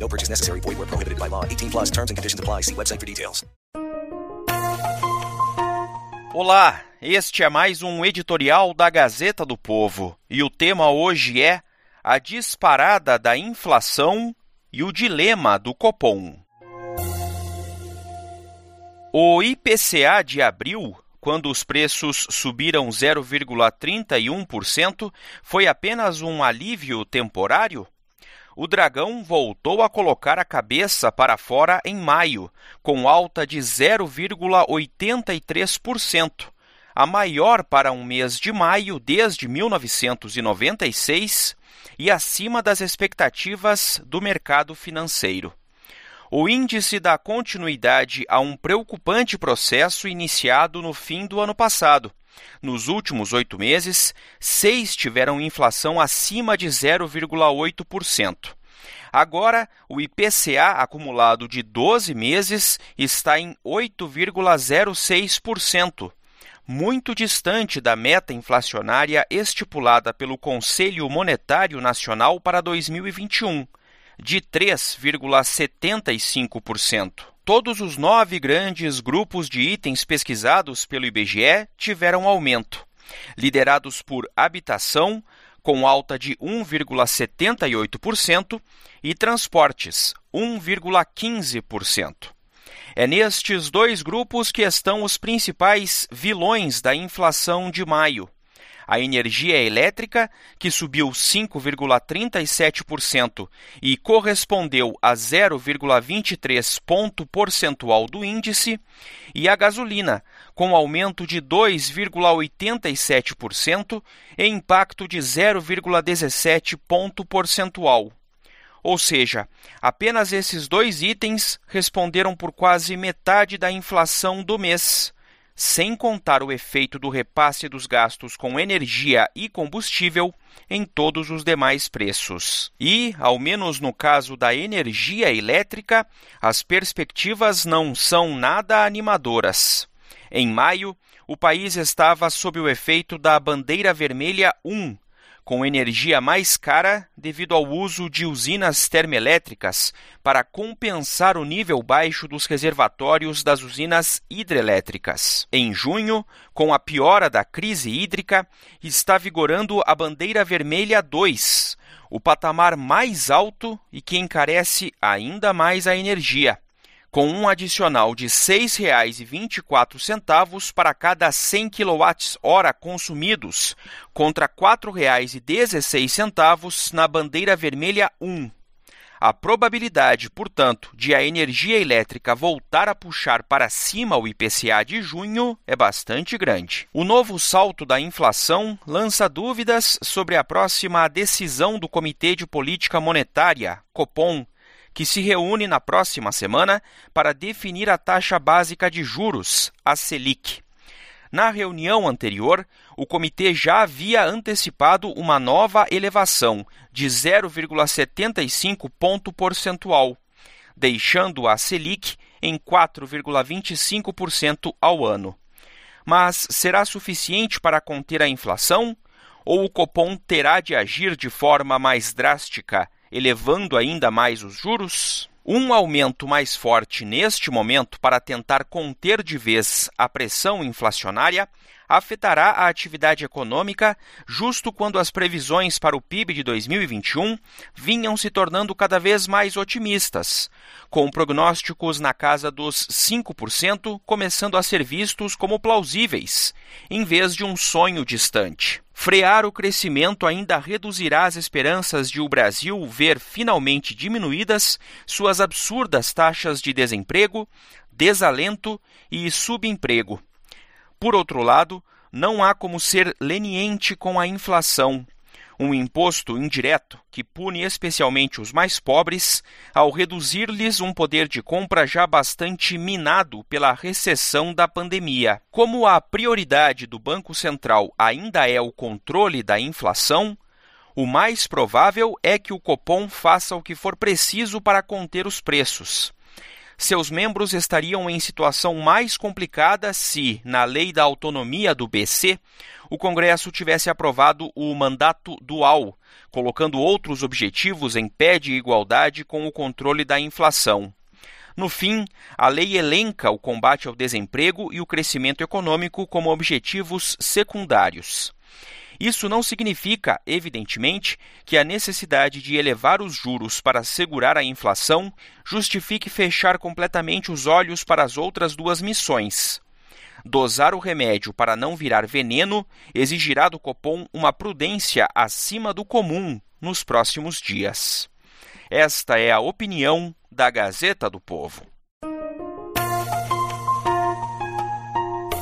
No purchase necessary. Void where prohibited by law. 18 plus terms and conditions apply. See website for details. Olá, este é mais um editorial da Gazeta do Povo. E o tema hoje é a disparada da inflação e o dilema do Copom. O IPCA de abril, quando os preços subiram 0,31%, foi apenas um alívio temporário? O dragão voltou a colocar a cabeça para fora em maio, com alta de 0,83%, a maior para um mês de maio desde 1996 e acima das expectativas do mercado financeiro. O índice dá continuidade a um preocupante processo iniciado no fim do ano passado. Nos últimos oito meses, seis tiveram inflação acima de 0,8%. Agora, o IPCA acumulado de 12 meses está em 8,06%, muito distante da meta inflacionária estipulada pelo Conselho Monetário Nacional para 2021, de 3,75%. Todos os nove grandes grupos de itens pesquisados pelo IBGE tiveram aumento, liderados por habitação, com alta de 1,78%, e transportes, 1,15%. É nestes dois grupos que estão os principais vilões da inflação de maio. A energia elétrica, que subiu 5,37% e correspondeu a 0,23 ponto percentual do índice, e a gasolina, com aumento de 2,87% e impacto de 0,17 ponto percentual. Ou seja, apenas esses dois itens responderam por quase metade da inflação do mês, sem contar o efeito do repasse dos gastos com energia e combustível em todos os demais preços. E, ao menos no caso da energia elétrica, as perspectivas não são nada animadoras. Em maio, o país estava sob o efeito da bandeira vermelha 1 com energia mais cara devido ao uso de usinas termoelétricas para compensar o nível baixo dos reservatórios das usinas hidrelétricas. Em junho, com a piora da crise hídrica, está vigorando a bandeira vermelha 2, o patamar mais alto e que encarece ainda mais a energia com um adicional de R$ 6,24 para cada 100 kWh consumidos, contra R$ 4,16 na bandeira vermelha 1. A probabilidade, portanto, de a energia elétrica voltar a puxar para cima o IPCA de junho é bastante grande. O novo salto da inflação lança dúvidas sobre a próxima decisão do Comitê de Política Monetária, Copom, que se reúne na próxima semana para definir a taxa básica de juros, a Selic. Na reunião anterior, o comitê já havia antecipado uma nova elevação de 0,75 ponto percentual, deixando a Selic em 4,25% ao ano. Mas será suficiente para conter a inflação? Ou o Copom terá de agir de forma mais drástica elevando ainda mais os juros? Um aumento mais forte neste momento para tentar conter de vez a pressão inflacionária afetará a atividade econômica justo quando as previsões para o PIB de 2021 vinham se tornando cada vez mais otimistas, com prognósticos na casa dos 5% começando a ser vistos como plausíveis, em vez de um sonho distante. Frear o crescimento ainda reduzirá as esperanças de o Brasil ver finalmente diminuídas suas absurdas taxas de desemprego, desalento e subemprego por outro lado, não há como ser leniente com a inflação. Um imposto indireto que pune especialmente os mais pobres ao reduzir-lhes um poder de compra já bastante minado pela recessão da pandemia. Como a prioridade do Banco Central ainda é o controle da inflação, o mais provável é que o Copom faça o que for preciso para conter os preços. Seus membros estariam em situação mais complicada se, na lei da autonomia do BC, o Congresso tivesse aprovado o mandato dual, colocando outros objetivos em pé de igualdade com o controle da inflação. No fim, a lei elenca o combate ao desemprego e o crescimento econômico como objetivos secundários. Isso não significa, evidentemente, que a necessidade de elevar os juros para segurar a inflação justifique fechar completamente os olhos para as outras duas missões. Dosar o remédio para não virar veneno exigirá do Copom uma prudência acima do comum nos próximos dias. Esta é a opinião da Gazeta do Povo.